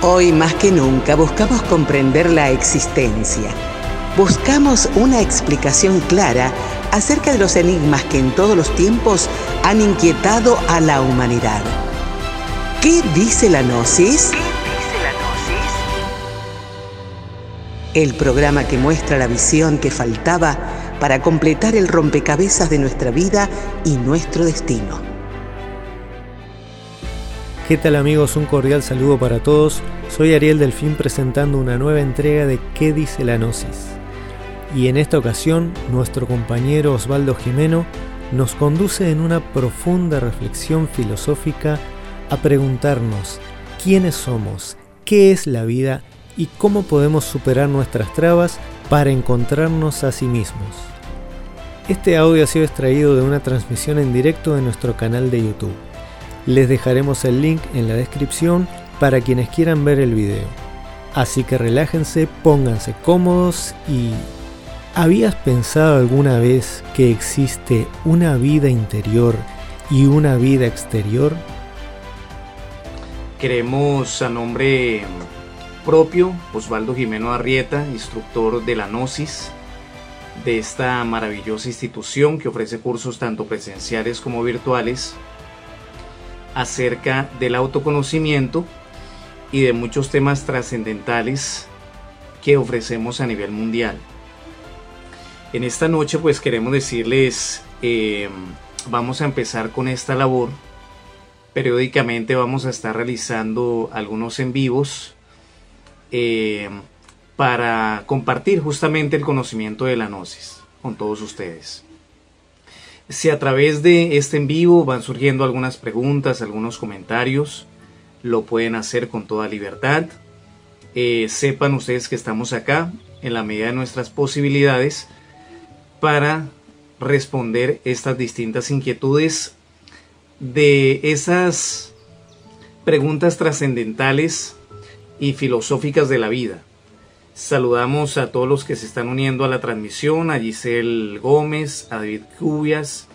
Hoy más que nunca buscamos comprender la existencia. Buscamos una explicación clara acerca de los enigmas que en todos los tiempos han inquietado a la humanidad. ¿Qué dice la Gnosis? El programa que muestra la visión que faltaba para completar el rompecabezas de nuestra vida y nuestro destino. ¿Qué tal amigos? Un cordial saludo para todos. Soy Ariel Delfín presentando una nueva entrega de ¿Qué dice la Gnosis? Y en esta ocasión, nuestro compañero Osvaldo Jimeno nos conduce en una profunda reflexión filosófica a preguntarnos quiénes somos, qué es la vida y cómo podemos superar nuestras trabas para encontrarnos a sí mismos. Este audio ha sido extraído de una transmisión en directo de nuestro canal de YouTube. Les dejaremos el link en la descripción para quienes quieran ver el video. Así que relájense, pónganse cómodos y... ¿Habías pensado alguna vez que existe una vida interior y una vida exterior? Queremos a nombre propio, Osvaldo Jimeno Arrieta, instructor de la Gnosis, de esta maravillosa institución que ofrece cursos tanto presenciales como virtuales acerca del autoconocimiento y de muchos temas trascendentales que ofrecemos a nivel mundial. En esta noche pues queremos decirles, eh, vamos a empezar con esta labor. Periódicamente vamos a estar realizando algunos en vivos eh, para compartir justamente el conocimiento de la gnosis con todos ustedes. Si a través de este en vivo van surgiendo algunas preguntas, algunos comentarios, lo pueden hacer con toda libertad. Eh, sepan ustedes que estamos acá en la medida de nuestras posibilidades para responder estas distintas inquietudes de esas preguntas trascendentales y filosóficas de la vida. Saludamos a todos los que se están uniendo a la transmisión, a Giselle Gómez, a David Cubias,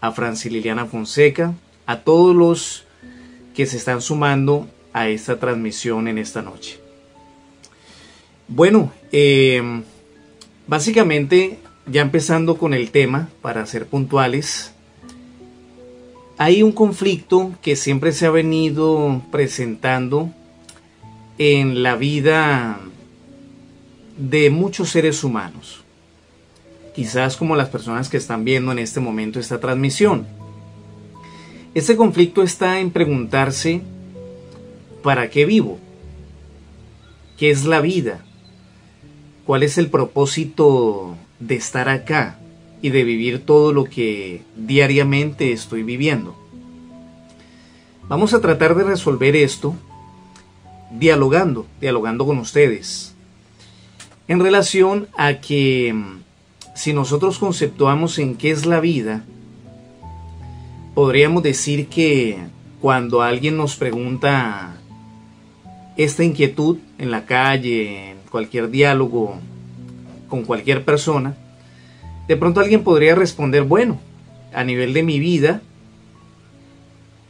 a Francis Liliana Fonseca, a todos los que se están sumando a esta transmisión en esta noche. Bueno, eh, básicamente ya empezando con el tema, para ser puntuales, hay un conflicto que siempre se ha venido presentando en la vida de muchos seres humanos, quizás como las personas que están viendo en este momento esta transmisión. Este conflicto está en preguntarse, ¿para qué vivo? ¿Qué es la vida? ¿Cuál es el propósito de estar acá y de vivir todo lo que diariamente estoy viviendo? Vamos a tratar de resolver esto dialogando, dialogando con ustedes, en relación a que mm, si nosotros conceptuamos en qué es la vida, podríamos decir que cuando alguien nos pregunta esta inquietud en la calle, en cualquier diálogo con cualquier persona, de pronto alguien podría responder, bueno, a nivel de mi vida,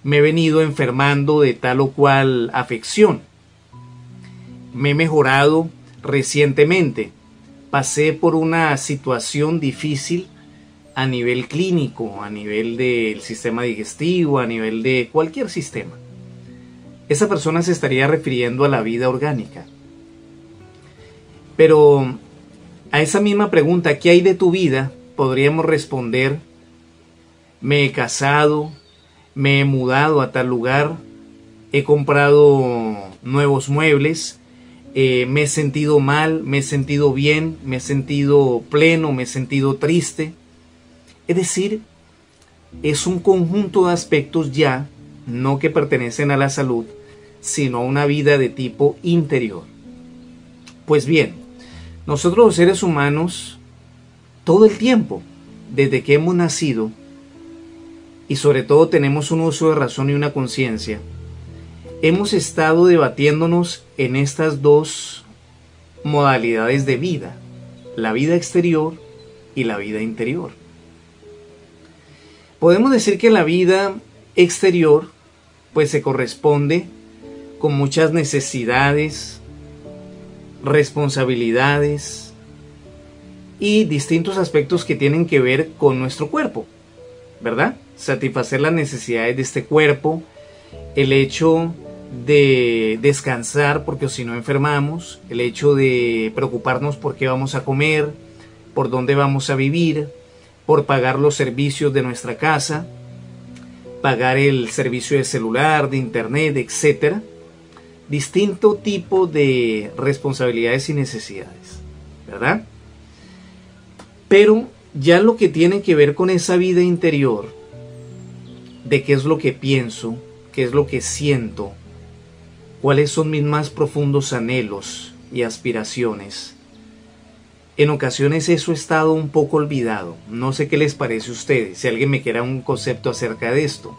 me he venido enfermando de tal o cual afección. Me he mejorado recientemente pasé por una situación difícil a nivel clínico, a nivel del sistema digestivo, a nivel de cualquier sistema. Esa persona se estaría refiriendo a la vida orgánica. Pero a esa misma pregunta, ¿qué hay de tu vida? Podríamos responder, me he casado, me he mudado a tal lugar, he comprado nuevos muebles, eh, me he sentido mal, me he sentido bien, me he sentido pleno, me he sentido triste. Es decir, es un conjunto de aspectos ya, no que pertenecen a la salud, sino a una vida de tipo interior. Pues bien, nosotros los seres humanos, todo el tiempo, desde que hemos nacido, y sobre todo tenemos un uso de razón y una conciencia, hemos estado debatiéndonos en estas dos modalidades de vida, la vida exterior y la vida interior. Podemos decir que la vida exterior pues se corresponde con muchas necesidades, responsabilidades y distintos aspectos que tienen que ver con nuestro cuerpo, ¿verdad? Satisfacer las necesidades de este cuerpo, el hecho de descansar porque si no enfermamos, el hecho de preocuparnos por qué vamos a comer, por dónde vamos a vivir, por pagar los servicios de nuestra casa, pagar el servicio de celular, de internet, etc. Distinto tipo de responsabilidades y necesidades, ¿verdad? Pero ya lo que tiene que ver con esa vida interior, de qué es lo que pienso, qué es lo que siento, cuáles son mis más profundos anhelos y aspiraciones. En ocasiones eso ha estado un poco olvidado. No sé qué les parece a ustedes, si alguien me quiera un concepto acerca de esto.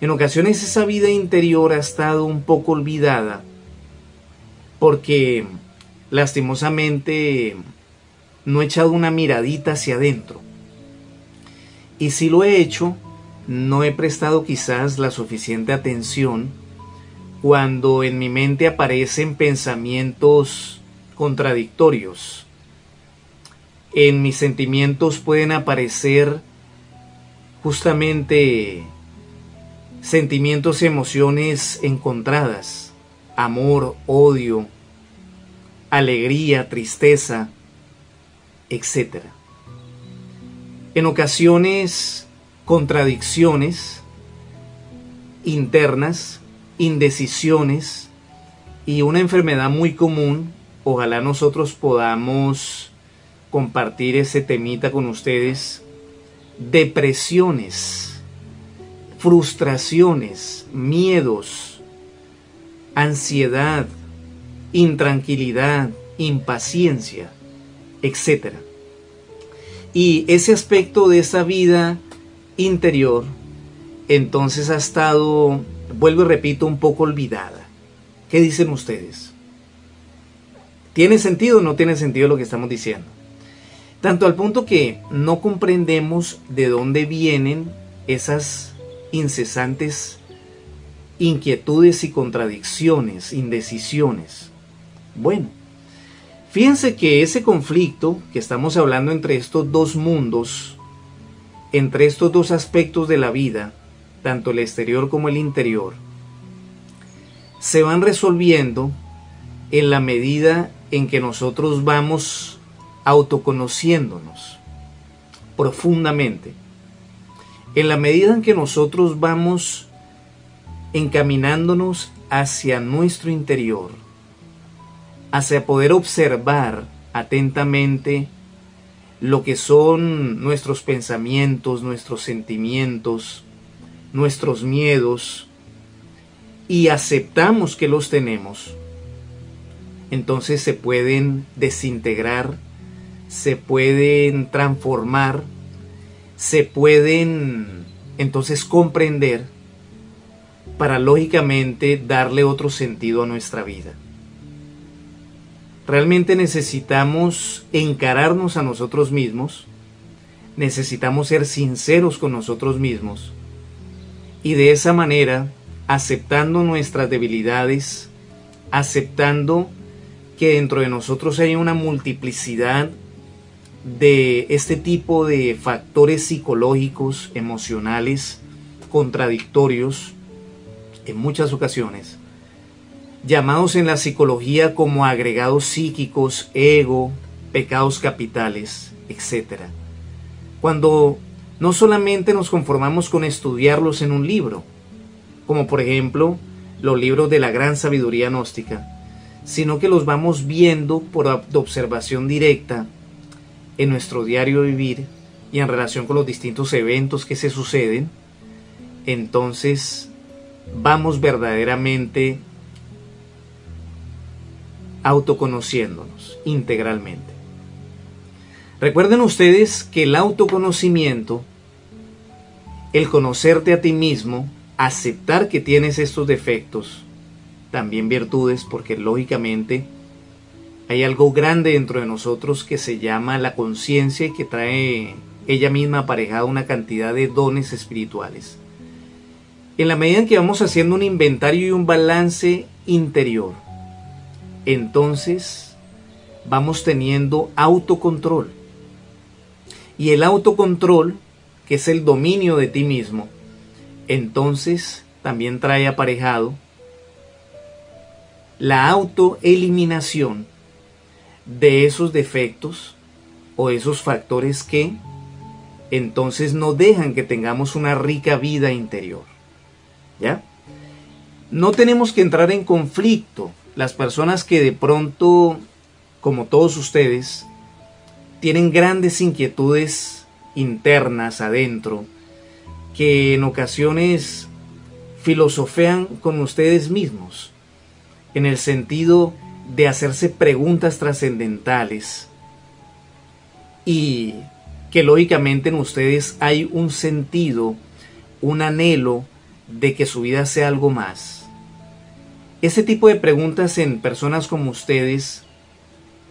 En ocasiones esa vida interior ha estado un poco olvidada porque lastimosamente no he echado una miradita hacia adentro. Y si lo he hecho, no he prestado quizás la suficiente atención cuando en mi mente aparecen pensamientos contradictorios. En mis sentimientos pueden aparecer justamente sentimientos y emociones encontradas, amor, odio, alegría, tristeza, etc. En ocasiones, contradicciones internas indecisiones y una enfermedad muy común. Ojalá nosotros podamos compartir ese temita con ustedes. Depresiones, frustraciones, miedos, ansiedad, intranquilidad, impaciencia, etc. Y ese aspecto de esa vida interior entonces ha estado vuelvo y repito, un poco olvidada. ¿Qué dicen ustedes? ¿Tiene sentido o no tiene sentido lo que estamos diciendo? Tanto al punto que no comprendemos de dónde vienen esas incesantes inquietudes y contradicciones, indecisiones. Bueno, fíjense que ese conflicto que estamos hablando entre estos dos mundos, entre estos dos aspectos de la vida, tanto el exterior como el interior, se van resolviendo en la medida en que nosotros vamos autoconociéndonos profundamente. En la medida en que nosotros vamos encaminándonos hacia nuestro interior, hacia poder observar atentamente lo que son nuestros pensamientos, nuestros sentimientos, nuestros miedos y aceptamos que los tenemos, entonces se pueden desintegrar, se pueden transformar, se pueden entonces comprender para lógicamente darle otro sentido a nuestra vida. Realmente necesitamos encararnos a nosotros mismos, necesitamos ser sinceros con nosotros mismos y de esa manera, aceptando nuestras debilidades, aceptando que dentro de nosotros hay una multiplicidad de este tipo de factores psicológicos, emocionales, contradictorios, en muchas ocasiones, llamados en la psicología como agregados psíquicos, ego, pecados capitales, etc. Cuando no solamente nos conformamos con estudiarlos en un libro, como por ejemplo los libros de la gran sabiduría gnóstica, sino que los vamos viendo por observación directa en nuestro diario vivir y en relación con los distintos eventos que se suceden, entonces vamos verdaderamente autoconociéndonos integralmente. Recuerden ustedes que el autoconocimiento, el conocerte a ti mismo, aceptar que tienes estos defectos, también virtudes, porque lógicamente hay algo grande dentro de nosotros que se llama la conciencia y que trae ella misma aparejada una cantidad de dones espirituales. En la medida en que vamos haciendo un inventario y un balance interior, entonces vamos teniendo autocontrol. Y el autocontrol, que es el dominio de ti mismo, entonces también trae aparejado la autoeliminación de esos defectos o esos factores que entonces no dejan que tengamos una rica vida interior. ¿Ya? No tenemos que entrar en conflicto. Las personas que de pronto, como todos ustedes, tienen grandes inquietudes internas adentro, que en ocasiones filosofean con ustedes mismos, en el sentido de hacerse preguntas trascendentales y que lógicamente en ustedes hay un sentido, un anhelo de que su vida sea algo más. Ese tipo de preguntas en personas como ustedes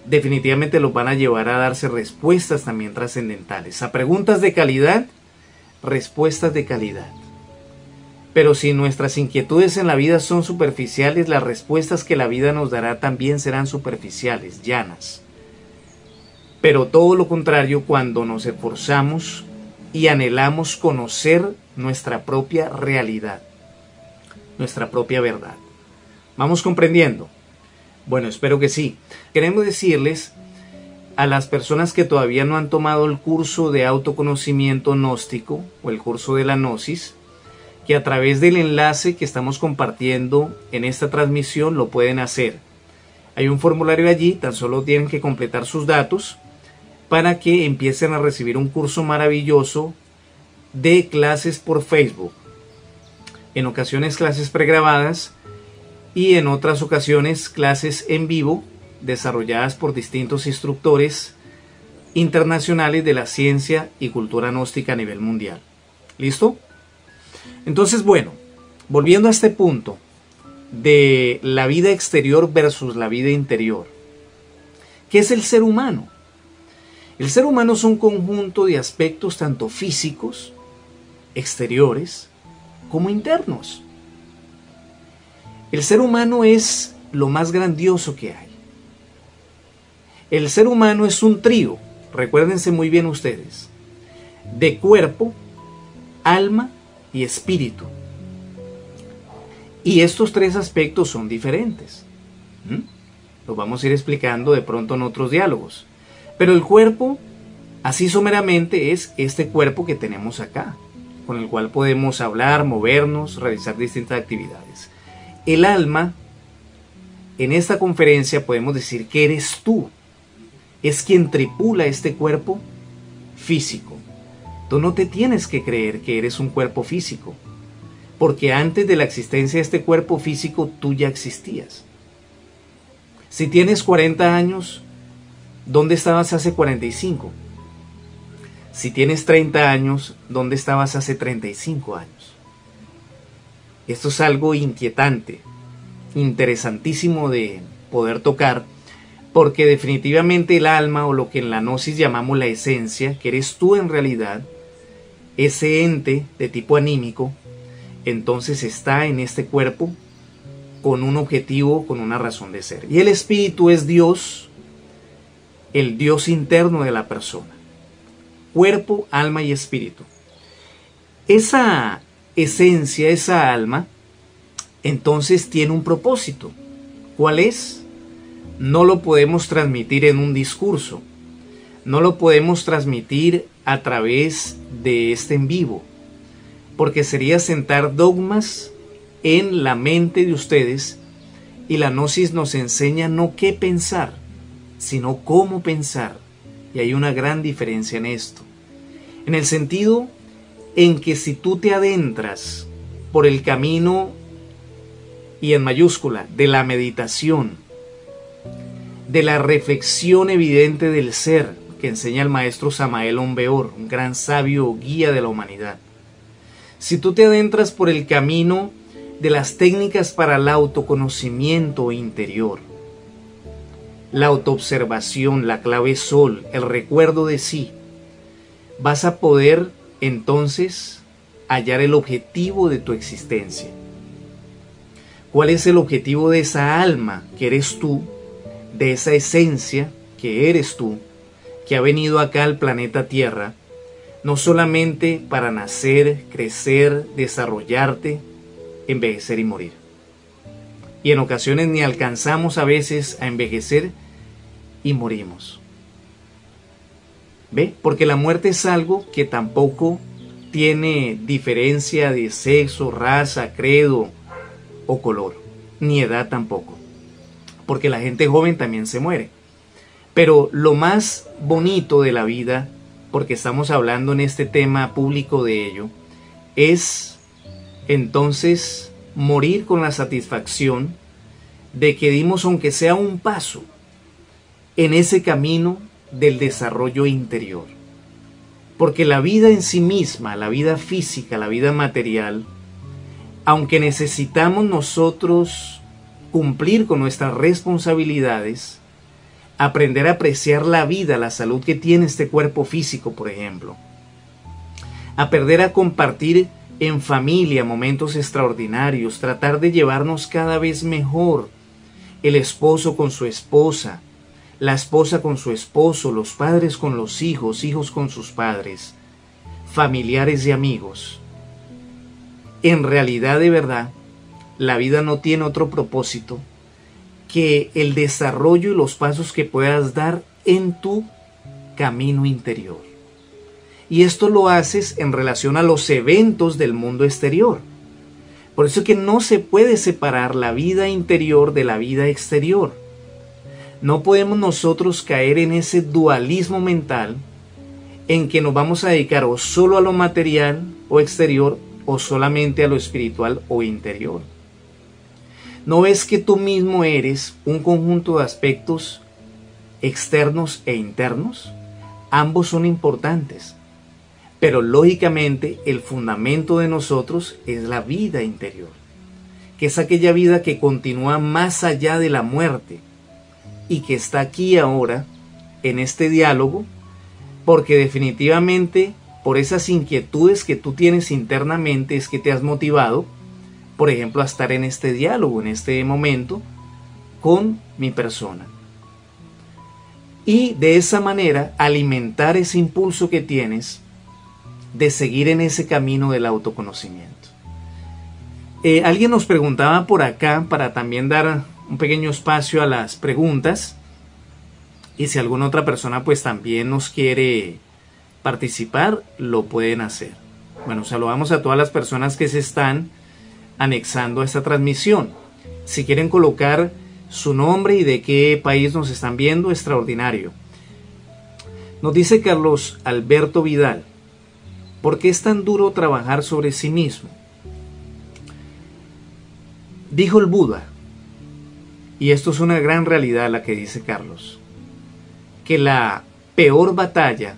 definitivamente los van a llevar a darse respuestas también trascendentales. A preguntas de calidad, respuestas de calidad. Pero si nuestras inquietudes en la vida son superficiales, las respuestas que la vida nos dará también serán superficiales, llanas. Pero todo lo contrario cuando nos esforzamos y anhelamos conocer nuestra propia realidad, nuestra propia verdad. ¿Vamos comprendiendo? Bueno, espero que sí. Queremos decirles a las personas que todavía no han tomado el curso de autoconocimiento gnóstico o el curso de la gnosis, que a través del enlace que estamos compartiendo en esta transmisión lo pueden hacer. Hay un formulario allí, tan solo tienen que completar sus datos para que empiecen a recibir un curso maravilloso de clases por Facebook. En ocasiones clases pregrabadas y en otras ocasiones clases en vivo desarrolladas por distintos instructores internacionales de la ciencia y cultura gnóstica a nivel mundial. ¿Listo? Entonces, bueno, volviendo a este punto de la vida exterior versus la vida interior, ¿qué es el ser humano? El ser humano es un conjunto de aspectos tanto físicos, exteriores, como internos. El ser humano es lo más grandioso que hay. El ser humano es un trío, recuérdense muy bien ustedes, de cuerpo, alma y espíritu. Y estos tres aspectos son diferentes. ¿Mm? Lo vamos a ir explicando de pronto en otros diálogos. Pero el cuerpo, así someramente, es este cuerpo que tenemos acá, con el cual podemos hablar, movernos, realizar distintas actividades. El alma, en esta conferencia podemos decir que eres tú, es quien tripula este cuerpo físico. Tú no te tienes que creer que eres un cuerpo físico, porque antes de la existencia de este cuerpo físico tú ya existías. Si tienes 40 años, ¿dónde estabas hace 45? Si tienes 30 años, ¿dónde estabas hace 35 años? Esto es algo inquietante, interesantísimo de poder tocar, porque definitivamente el alma o lo que en la gnosis llamamos la esencia, que eres tú en realidad, ese ente de tipo anímico, entonces está en este cuerpo con un objetivo, con una razón de ser. Y el espíritu es Dios, el Dios interno de la persona. Cuerpo, alma y espíritu. Esa esencia, esa alma, entonces tiene un propósito. ¿Cuál es? No lo podemos transmitir en un discurso. No lo podemos transmitir a través de este en vivo, porque sería sentar dogmas en la mente de ustedes y la gnosis nos enseña no qué pensar, sino cómo pensar. Y hay una gran diferencia en esto. En el sentido en que si tú te adentras por el camino y en mayúscula de la meditación, de la reflexión evidente del ser, que enseña el maestro Samael Ombeor, un gran sabio guía de la humanidad. Si tú te adentras por el camino de las técnicas para el autoconocimiento interior, la autoobservación, la clave sol, el recuerdo de sí, vas a poder entonces hallar el objetivo de tu existencia. ¿Cuál es el objetivo de esa alma que eres tú, de esa esencia que eres tú, que ha venido acá al planeta Tierra, no solamente para nacer, crecer, desarrollarte, envejecer y morir? Y en ocasiones ni alcanzamos a veces a envejecer y morimos. ¿Ve? Porque la muerte es algo que tampoco tiene diferencia de sexo, raza, credo o color, ni edad tampoco. Porque la gente joven también se muere. Pero lo más bonito de la vida, porque estamos hablando en este tema público de ello, es entonces morir con la satisfacción de que dimos aunque sea un paso en ese camino del desarrollo interior. Porque la vida en sí misma, la vida física, la vida material, aunque necesitamos nosotros cumplir con nuestras responsabilidades, aprender a apreciar la vida, la salud que tiene este cuerpo físico, por ejemplo, aprender a compartir en familia momentos extraordinarios, tratar de llevarnos cada vez mejor, el esposo con su esposa, la esposa con su esposo, los padres con los hijos, hijos con sus padres, familiares y amigos. En realidad de verdad, la vida no tiene otro propósito que el desarrollo y los pasos que puedas dar en tu camino interior. Y esto lo haces en relación a los eventos del mundo exterior. Por eso que no se puede separar la vida interior de la vida exterior. No podemos nosotros caer en ese dualismo mental en que nos vamos a dedicar o solo a lo material o exterior o solamente a lo espiritual o interior. ¿No ves que tú mismo eres un conjunto de aspectos externos e internos? Ambos son importantes. Pero lógicamente el fundamento de nosotros es la vida interior, que es aquella vida que continúa más allá de la muerte y que está aquí ahora en este diálogo, porque definitivamente por esas inquietudes que tú tienes internamente es que te has motivado, por ejemplo, a estar en este diálogo, en este momento, con mi persona. Y de esa manera alimentar ese impulso que tienes de seguir en ese camino del autoconocimiento. Eh, alguien nos preguntaba por acá para también dar un pequeño espacio a las preguntas y si alguna otra persona pues también nos quiere participar, lo pueden hacer. Bueno, saludamos a todas las personas que se están anexando a esta transmisión. Si quieren colocar su nombre y de qué país nos están viendo, extraordinario. Nos dice Carlos Alberto Vidal. ¿Por qué es tan duro trabajar sobre sí mismo? Dijo el Buda, y esto es una gran realidad la que dice Carlos, que la peor batalla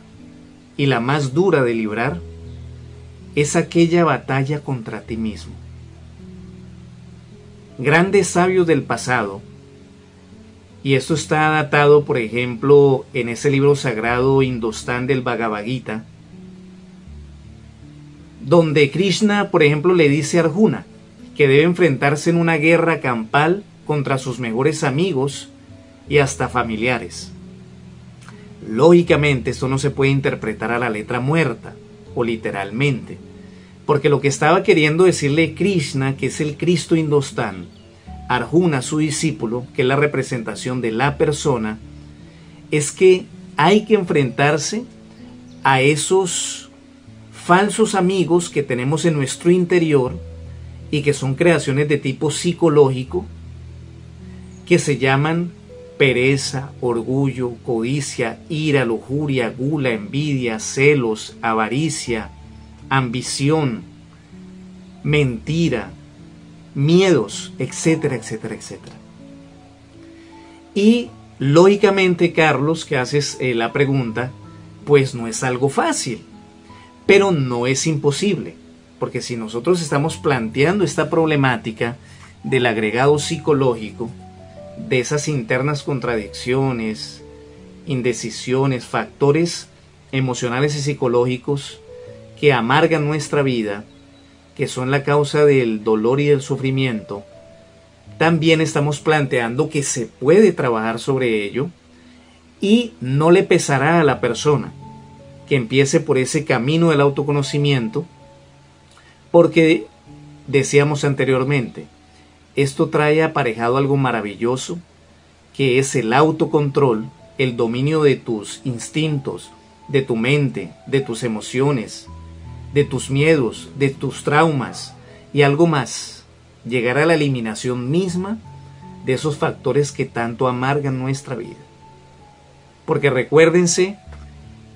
y la más dura de librar es aquella batalla contra ti mismo. Grandes sabios del pasado, y esto está datado, por ejemplo, en ese libro sagrado Indostán del Bhagavad Gita, donde Krishna, por ejemplo, le dice a Arjuna que debe enfrentarse en una guerra campal contra sus mejores amigos y hasta familiares. Lógicamente esto no se puede interpretar a la letra muerta o literalmente, porque lo que estaba queriendo decirle Krishna, que es el Cristo Indostán, Arjuna, su discípulo, que es la representación de la persona, es que hay que enfrentarse a esos falsos amigos que tenemos en nuestro interior y que son creaciones de tipo psicológico que se llaman pereza, orgullo, codicia, ira, lujuria, gula, envidia, celos, avaricia, ambición, mentira, miedos, etcétera, etcétera, etcétera. Y lógicamente, Carlos, que haces eh, la pregunta, pues no es algo fácil pero no es imposible, porque si nosotros estamos planteando esta problemática del agregado psicológico, de esas internas contradicciones, indecisiones, factores emocionales y psicológicos que amargan nuestra vida que son la causa del dolor y del sufrimiento, también estamos planteando que se puede trabajar sobre ello y no le pesará a la persona que empiece por ese camino del autoconocimiento, porque decíamos anteriormente, esto trae aparejado algo maravilloso, que es el autocontrol, el dominio de tus instintos, de tu mente, de tus emociones, de tus miedos, de tus traumas y algo más, llegar a la eliminación misma de esos factores que tanto amargan nuestra vida. Porque recuérdense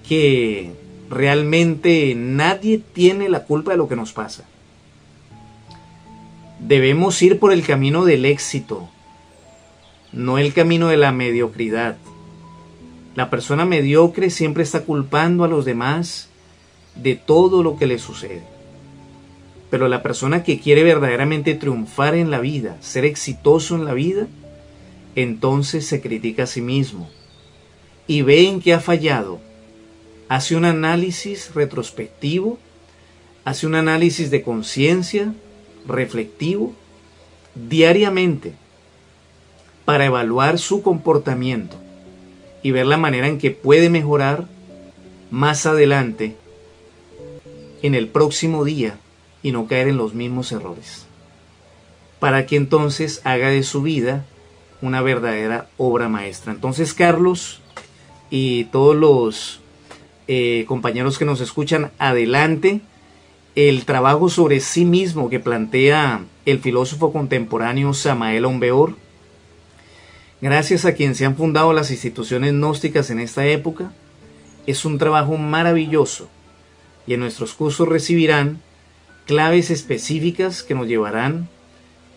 que realmente nadie tiene la culpa de lo que nos pasa. Debemos ir por el camino del éxito, no el camino de la mediocridad. La persona mediocre siempre está culpando a los demás de todo lo que le sucede. Pero la persona que quiere verdaderamente triunfar en la vida, ser exitoso en la vida, entonces se critica a sí mismo y ve en que ha fallado. Hace un análisis retrospectivo, hace un análisis de conciencia, reflectivo, diariamente, para evaluar su comportamiento y ver la manera en que puede mejorar más adelante en el próximo día y no caer en los mismos errores. Para que entonces haga de su vida una verdadera obra maestra. Entonces Carlos y todos los eh, compañeros que nos escuchan, adelante el trabajo sobre sí mismo que plantea el filósofo contemporáneo Samael Ombeor. Gracias a quien se han fundado las instituciones gnósticas en esta época, es un trabajo maravilloso y en nuestros cursos recibirán claves específicas que nos llevarán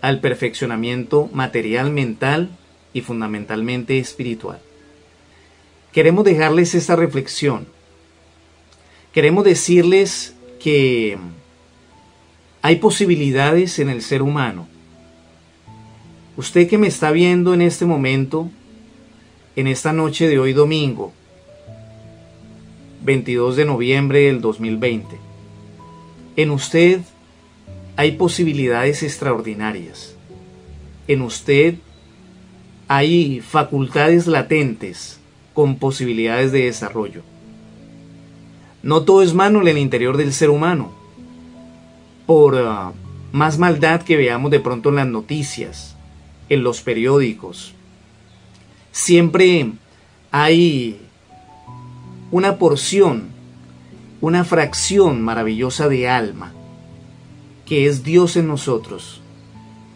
al perfeccionamiento material, mental y fundamentalmente espiritual. Queremos dejarles esta reflexión. Queremos decirles que hay posibilidades en el ser humano. Usted que me está viendo en este momento, en esta noche de hoy domingo, 22 de noviembre del 2020. En usted hay posibilidades extraordinarias. En usted hay facultades latentes con posibilidades de desarrollo. No todo es malo en el interior del ser humano. Por ah, más maldad que veamos de pronto en las noticias, en los periódicos, siempre hay una porción, una fracción maravillosa de alma, que es Dios en nosotros,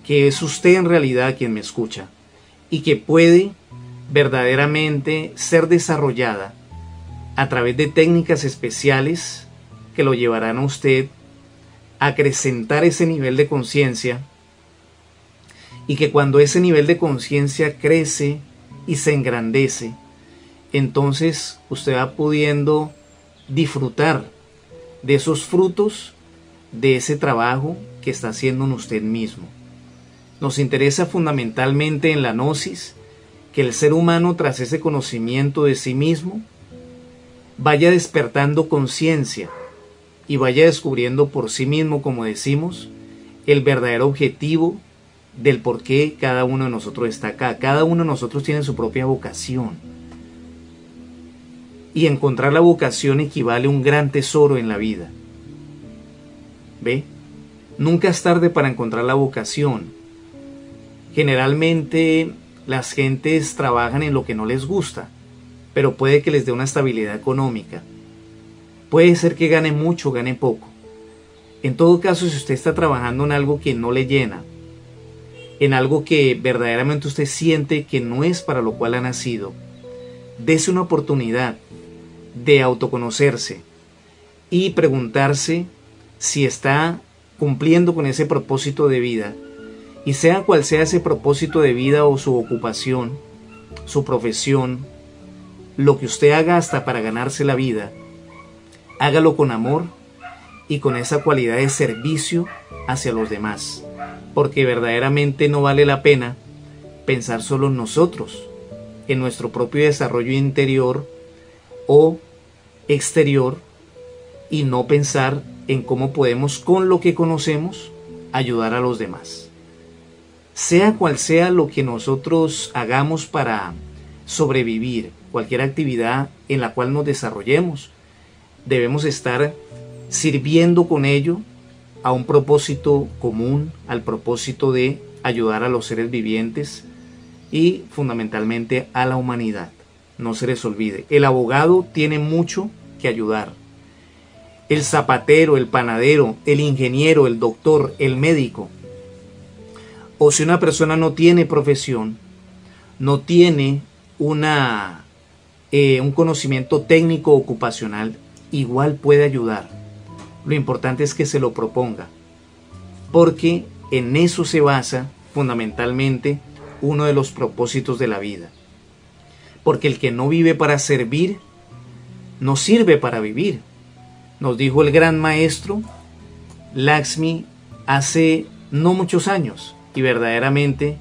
que es usted en realidad quien me escucha, y que puede verdaderamente ser desarrollada a través de técnicas especiales que lo llevarán a usted a acrecentar ese nivel de conciencia y que cuando ese nivel de conciencia crece y se engrandece, entonces usted va pudiendo disfrutar de esos frutos de ese trabajo que está haciendo en usted mismo. Nos interesa fundamentalmente en la gnosis que el ser humano tras ese conocimiento de sí mismo vaya despertando conciencia y vaya descubriendo por sí mismo, como decimos, el verdadero objetivo del por qué cada uno de nosotros está acá. Cada uno de nosotros tiene su propia vocación y encontrar la vocación equivale a un gran tesoro en la vida. ¿Ve? Nunca es tarde para encontrar la vocación. Generalmente las gentes trabajan en lo que no les gusta, pero puede que les dé una estabilidad económica. Puede ser que gane mucho, gane poco. En todo caso, si usted está trabajando en algo que no le llena, en algo que verdaderamente usted siente que no es para lo cual ha nacido, dése una oportunidad de autoconocerse y preguntarse si está cumpliendo con ese propósito de vida. Y sea cual sea ese propósito de vida o su ocupación, su profesión, lo que usted haga hasta para ganarse la vida, hágalo con amor y con esa cualidad de servicio hacia los demás, porque verdaderamente no vale la pena pensar solo en nosotros, en nuestro propio desarrollo interior o exterior y no pensar en cómo podemos, con lo que conocemos, ayudar a los demás. Sea cual sea lo que nosotros hagamos para sobrevivir, cualquier actividad en la cual nos desarrollemos, debemos estar sirviendo con ello a un propósito común, al propósito de ayudar a los seres vivientes y fundamentalmente a la humanidad. No se les olvide, el abogado tiene mucho que ayudar. El zapatero, el panadero, el ingeniero, el doctor, el médico. O si una persona no tiene profesión, no tiene una, eh, un conocimiento técnico ocupacional, igual puede ayudar. Lo importante es que se lo proponga, porque en eso se basa fundamentalmente uno de los propósitos de la vida. Porque el que no vive para servir, no sirve para vivir. Nos dijo el gran maestro Laxmi hace no muchos años y verdaderamente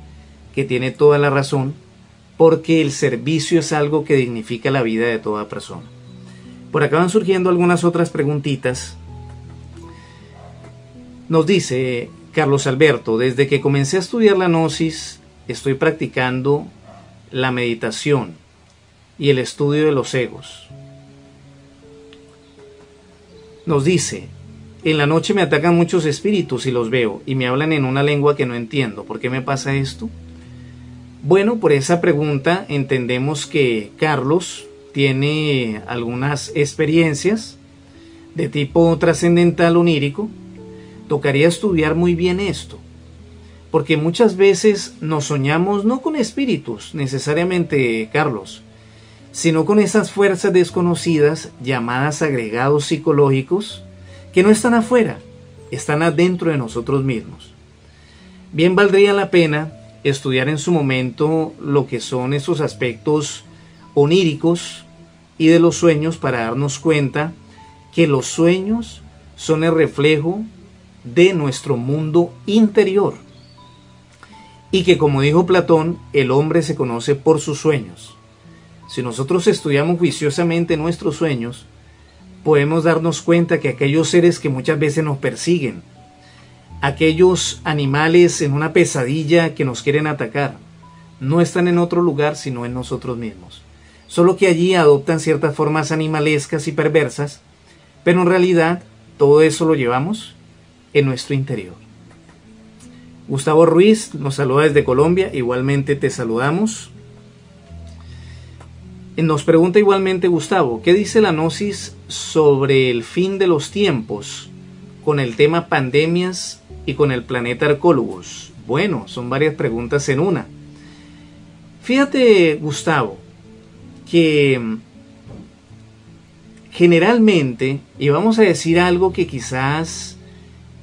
que tiene toda la razón porque el servicio es algo que dignifica la vida de toda persona. Por acá van surgiendo algunas otras preguntitas. Nos dice Carlos Alberto, desde que comencé a estudiar la gnosis, estoy practicando la meditación y el estudio de los egos. Nos dice, en la noche me atacan muchos espíritus y los veo y me hablan en una lengua que no entiendo. ¿Por qué me pasa esto? Bueno, por esa pregunta entendemos que Carlos tiene algunas experiencias de tipo trascendental onírico. Tocaría estudiar muy bien esto, porque muchas veces nos soñamos no con espíritus necesariamente, Carlos, sino con esas fuerzas desconocidas llamadas agregados psicológicos que no están afuera, están adentro de nosotros mismos. Bien valdría la pena estudiar en su momento lo que son esos aspectos oníricos y de los sueños para darnos cuenta que los sueños son el reflejo de nuestro mundo interior y que como dijo Platón, el hombre se conoce por sus sueños. Si nosotros estudiamos juiciosamente nuestros sueños, podemos darnos cuenta que aquellos seres que muchas veces nos persiguen, aquellos animales en una pesadilla que nos quieren atacar, no están en otro lugar sino en nosotros mismos. Solo que allí adoptan ciertas formas animalescas y perversas, pero en realidad todo eso lo llevamos en nuestro interior. Gustavo Ruiz nos saluda desde Colombia, igualmente te saludamos. Nos pregunta igualmente Gustavo, ¿qué dice la Gnosis sobre el fin de los tiempos con el tema pandemias y con el planeta Arcólogos? Bueno, son varias preguntas en una. Fíjate, Gustavo, que mm, generalmente, y vamos a decir algo que quizás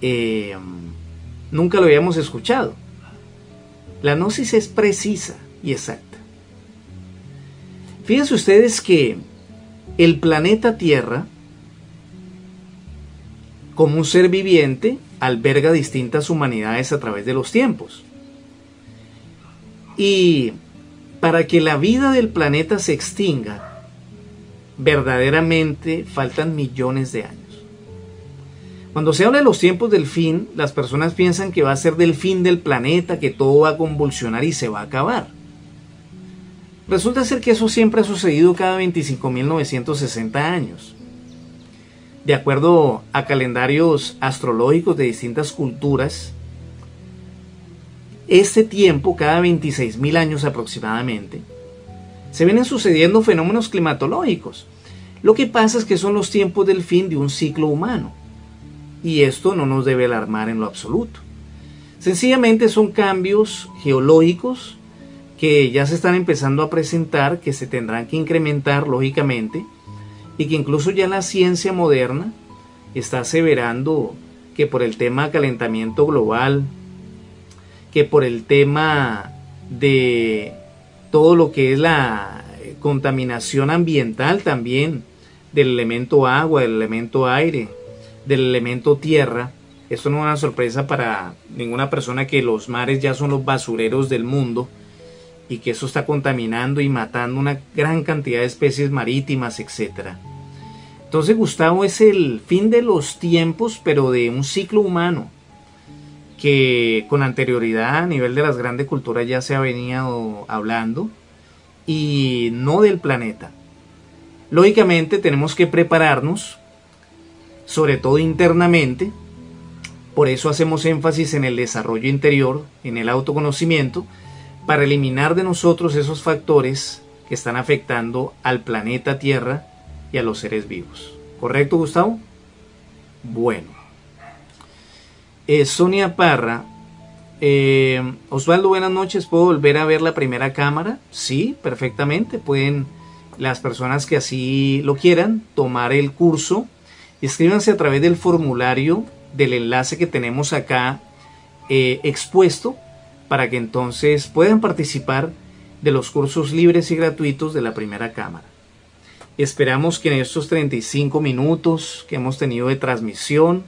eh, nunca lo habíamos escuchado, la gnosis es precisa y exacta. Fíjense ustedes que el planeta Tierra, como un ser viviente, alberga distintas humanidades a través de los tiempos. Y para que la vida del planeta se extinga, verdaderamente faltan millones de años. Cuando se habla de los tiempos del fin, las personas piensan que va a ser del fin del planeta, que todo va a convulsionar y se va a acabar. Resulta ser que eso siempre ha sucedido cada 25.960 años. De acuerdo a calendarios astrológicos de distintas culturas, este tiempo, cada 26.000 años aproximadamente, se vienen sucediendo fenómenos climatológicos. Lo que pasa es que son los tiempos del fin de un ciclo humano. Y esto no nos debe alarmar en lo absoluto. Sencillamente son cambios geológicos que ya se están empezando a presentar, que se tendrán que incrementar lógicamente, y que incluso ya la ciencia moderna está aseverando que por el tema calentamiento global, que por el tema de todo lo que es la contaminación ambiental también, del elemento agua, del elemento aire, del elemento tierra, esto no es una sorpresa para ninguna persona que los mares ya son los basureros del mundo, y que eso está contaminando y matando una gran cantidad de especies marítimas, etc. Entonces Gustavo es el fin de los tiempos, pero de un ciclo humano que con anterioridad a nivel de las grandes culturas ya se ha venido hablando y no del planeta. Lógicamente tenemos que prepararnos, sobre todo internamente, por eso hacemos énfasis en el desarrollo interior, en el autoconocimiento, para eliminar de nosotros esos factores que están afectando al planeta Tierra y a los seres vivos. ¿Correcto, Gustavo? Bueno. Eh, Sonia Parra. Eh, Osvaldo, buenas noches. ¿Puedo volver a ver la primera cámara? Sí, perfectamente. Pueden las personas que así lo quieran tomar el curso. Escríbanse a través del formulario del enlace que tenemos acá eh, expuesto para que entonces puedan participar de los cursos libres y gratuitos de la primera cámara. Esperamos que en estos 35 minutos que hemos tenido de transmisión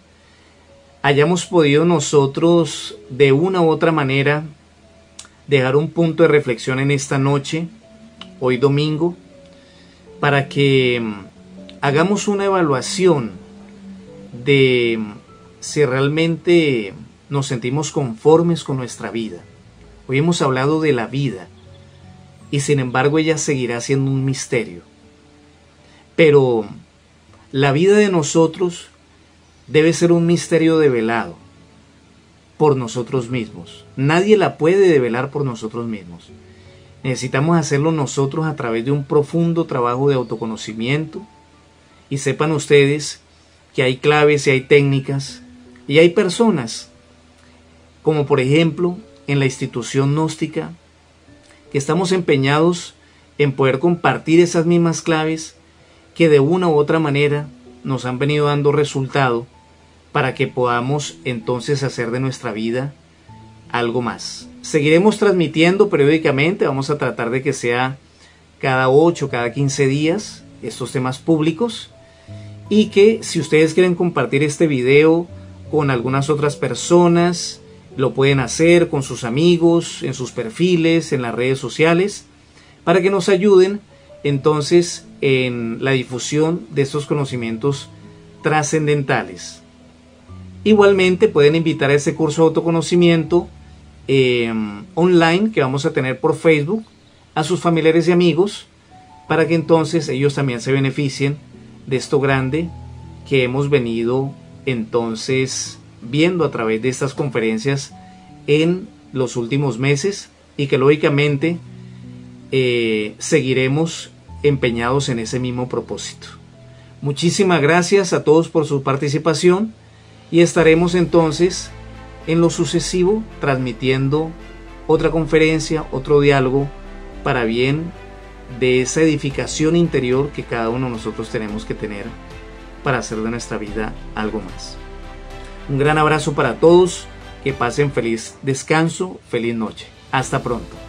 hayamos podido nosotros de una u otra manera dejar un punto de reflexión en esta noche, hoy domingo, para que mm, hagamos una evaluación de mm, si realmente nos sentimos conformes con nuestra vida. Hoy hemos hablado de la vida y sin embargo ella seguirá siendo un misterio. Pero la vida de nosotros debe ser un misterio develado por nosotros mismos. Nadie la puede develar por nosotros mismos. Necesitamos hacerlo nosotros a través de un profundo trabajo de autoconocimiento. Y sepan ustedes que hay claves y hay técnicas y hay personas, como por ejemplo en la institución gnóstica, que estamos empeñados en poder compartir esas mismas claves que de una u otra manera nos han venido dando resultado para que podamos entonces hacer de nuestra vida algo más. Seguiremos transmitiendo periódicamente, vamos a tratar de que sea cada 8, cada 15 días estos temas públicos y que si ustedes quieren compartir este video con algunas otras personas, lo pueden hacer con sus amigos, en sus perfiles, en las redes sociales, para que nos ayuden entonces en la difusión de estos conocimientos trascendentales. Igualmente pueden invitar a ese curso de autoconocimiento em, online que vamos a tener por Facebook a sus familiares y amigos para que entonces ellos también se beneficien de esto grande que hemos venido entonces viendo a través de estas conferencias en los últimos meses y que lógicamente eh, seguiremos empeñados en ese mismo propósito. Muchísimas gracias a todos por su participación y estaremos entonces en lo sucesivo transmitiendo otra conferencia, otro diálogo para bien de esa edificación interior que cada uno de nosotros tenemos que tener para hacer de nuestra vida algo más. Un gran abrazo para todos, que pasen feliz descanso, feliz noche. Hasta pronto.